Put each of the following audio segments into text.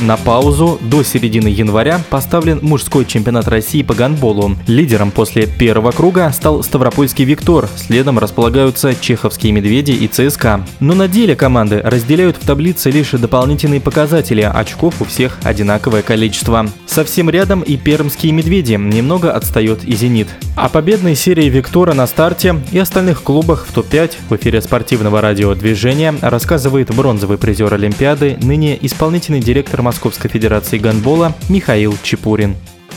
На паузу до середины января поставлен мужской чемпионат России по гандболу. Лидером после первого круга стал Ставропольский «Виктор», следом располагаются Чеховские «Медведи» и ЦСКА. Но на деле команды разделяют в таблице лишь дополнительные показатели, очков у всех одинаковое количество. Совсем рядом и пермские «Медведи», немного отстает и «Зенит». О победной серии «Виктора» на старте и остальных клубах в топ-5 в эфире спортивного радиодвижения рассказывает бронзовый призер Олимпиады, ныне исполнительный директор Московской Федерации гандбола Михаил Чепурин.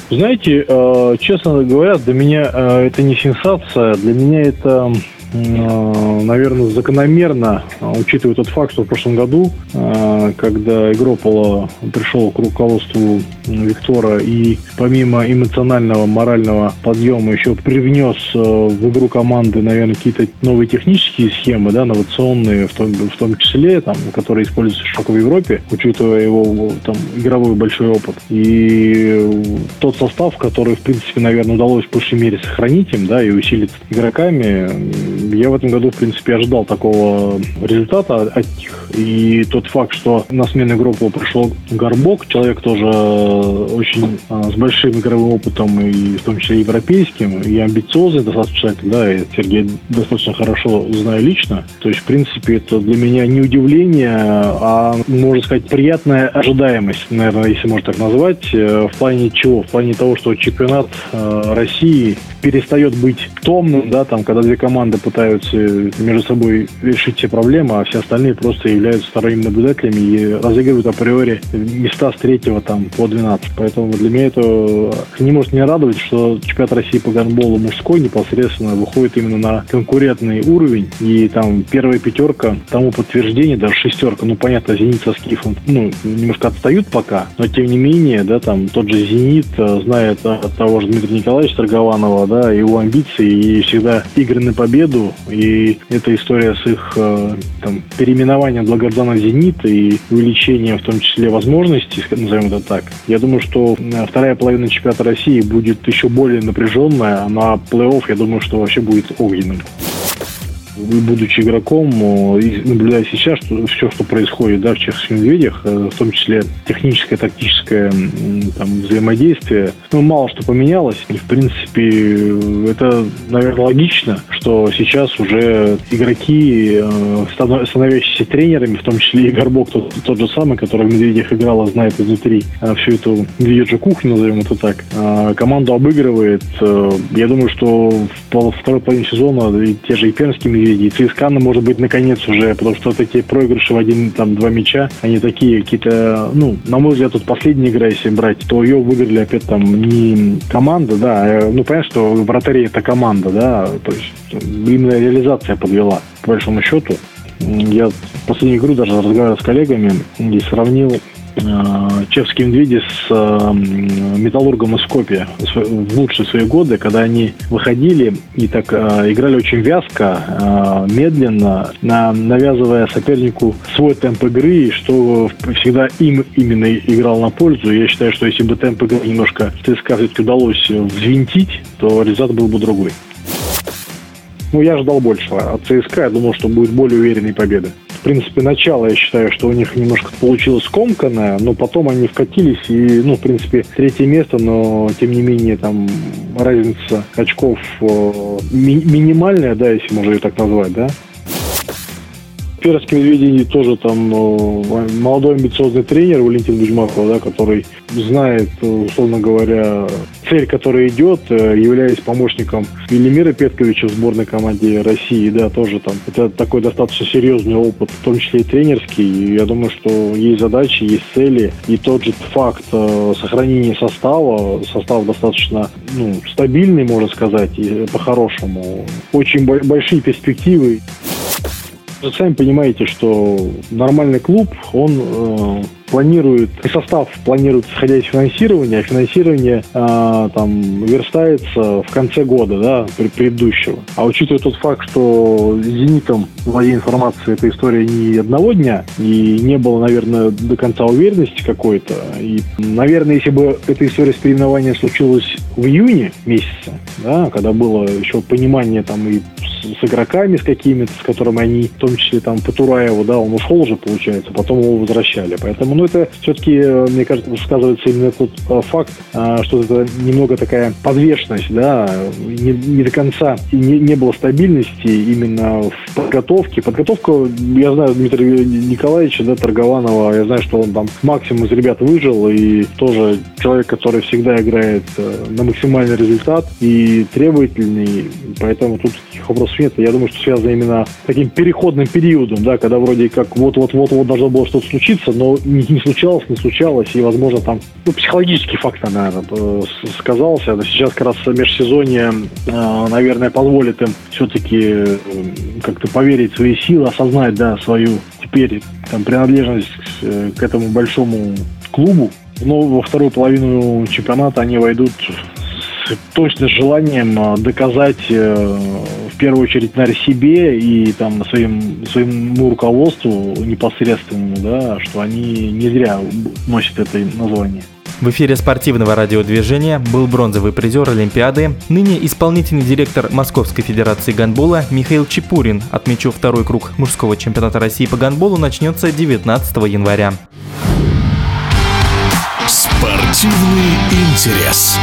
Знаете, э, честно говоря, для меня э, это не сенсация, для меня это наверное, закономерно, учитывая тот факт, что в прошлом году, э, когда Игропола пришел к руководству Виктора и помимо эмоционального, морального подъема еще привнес э, в игру команды, наверное, какие-то новые технические схемы, да, инновационные, в том, в том числе, там, которые используются широко в Европе, учитывая его там, игровой большой опыт. И тот состав, который, в принципе, наверное, удалось в большей мере сохранить им, да, и усилить игроками, я в этом году, в принципе, ожидал такого результата от них. И тот факт, что на смену группу пришел Горбок, человек тоже очень а, с большим игровым опытом, и в том числе европейским, и амбициозный достаточно, да, и Сергей достаточно хорошо знаю лично. То есть, в принципе, это для меня не удивление, а, можно сказать, приятная ожидаемость, наверное, если можно так назвать, э, в плане чего? В плане того, что чемпионат э, России перестает быть томным, да, там, когда две команды пытаются между собой решить все проблемы, а все остальные просто являются сторонними наблюдателями и разыгрывают априори места с третьего там по 12. Поэтому для меня это не может не радовать, что чемпионат России по гандболу мужской непосредственно выходит именно на конкурентный уровень. И там первая пятерка тому подтверждение, даже шестерка, ну понятно, Зенит со Скифом, ну, немножко отстают пока, но тем не менее, да, там тот же Зенит э, знает от того же Дмитрия Николаевича Торгованова, да, его амбиции и всегда игры на победу. И эта история с их э, там, переименованием Благордана «Зенит» и увеличением в том числе возможностей, назовем это так. Я думаю, что э, вторая половина чемпионата России будет еще более напряженная, а на плей-офф, я думаю, что вообще будет огненным будучи игроком, и наблюдая сейчас что, все, что происходит да, в чешских медведях, э, в том числе техническое, тактическое там, взаимодействие, ну, мало что поменялось. И, в принципе, это, наверное, логично, что сейчас уже игроки, э, становящиеся тренерами, в том числе и Горбок, тот, тот же самый, который в «Медведях» играл, а знает изнутри э, всю эту медвежью кухню, назовем это так, команду обыгрывает. Я думаю, что в второй половине сезона те же и пермские медведи и ЦСКА, ну, может быть, наконец уже, потому что такие проигрыши в один, там, два мяча, они такие какие-то, ну, на мой взгляд, тут последняя игра, если брать, то ее выиграли опять там не команда, да, а, ну, понятно, что вратари это команда, да, то есть именно реализация подвела, по большому счету. Я последнюю игру даже разговаривал с коллегами и сравнил Э, чешские медведи с э, металлургом из Скопия в лучшие свои годы, когда они выходили и так э, играли очень вязко, медленно, навязывая сопернику свой темп игры, что всегда им именно играл на пользу. Я считаю, что если бы темп игры немножко ЦСКА все-таки удалось взвинтить, то результат был бы другой. Ну, я ждал большего от ЦСКА. Я думал, что будет более уверенной победы в принципе, начало, я считаю, что у них немножко получилось скомканное, но потом они вкатились и, ну, в принципе, третье место, но, тем не менее, там разница очков э, ми- минимальная, да, если можно ее так назвать, да, Перский Медведей тоже там э, молодой амбициозный тренер Валентин Бузьмаков, да, который знает, условно говоря, цель, которая идет, э, являясь помощником Велимира Петковича в сборной команде России, да, тоже там. Это такой достаточно серьезный опыт, в том числе и тренерский. Я думаю, что есть задачи, есть цели. И тот же факт э, сохранения состава, состав достаточно ну, стабильный, можно сказать, по-хорошему. Очень большие перспективы. Вы сами понимаете, что нормальный клуб, он э, планирует, и состав планирует исходя из финансирования, а финансирование э, там верстается в конце года, да, предыдущего. А учитывая тот факт, что «Зенитом» владея информацией эта история не одного дня, и не было, наверное, до конца уверенности какой-то. И, наверное, если бы эта история с переименованием случилась в июне месяце, да, когда было еще понимание там и с, с игроками с какими-то, с которыми они, в том числе там по Тураеву, да, он ушел уже, получается, потом его возвращали. Поэтому, ну, это все-таки, э, мне кажется, сказывается именно тот э, факт, э, что это немного такая подвешенность, да, не, не до конца, не, не было стабильности именно в подготовке. Подготовка, я знаю Дмитрия Николаевича, да, Торгованова, я знаю, что он там максимум из ребят выжил, и тоже человек, который всегда играет на максимальный результат и требовательный, поэтому тут таких вопросов нет. Я думаю, что связано именно с таким переходным периодом, да, когда вроде как вот-вот-вот-вот должно было что-то случиться, но не, не случалось, не случалось, и, возможно, там ну, психологический фактор, наверное, э, сказался. Но сейчас как раз межсезонье, э, наверное, позволит им все-таки э, как-то поверить в свои силы, осознать, да, свою теперь там принадлежность к этому большому клубу. Но во вторую половину чемпионата они войдут точно с желанием э, доказать э, в первую очередь, наверное, себе и там своим, своему руководству непосредственному, да, что они не зря носят это название. В эфире спортивного радиодвижения был бронзовый призер Олимпиады, ныне исполнительный директор Московской Федерации гандбола Михаил Чепурин. Отмечу, второй круг мужского чемпионата России по гандболу начнется 19 января. Спортивный интерес.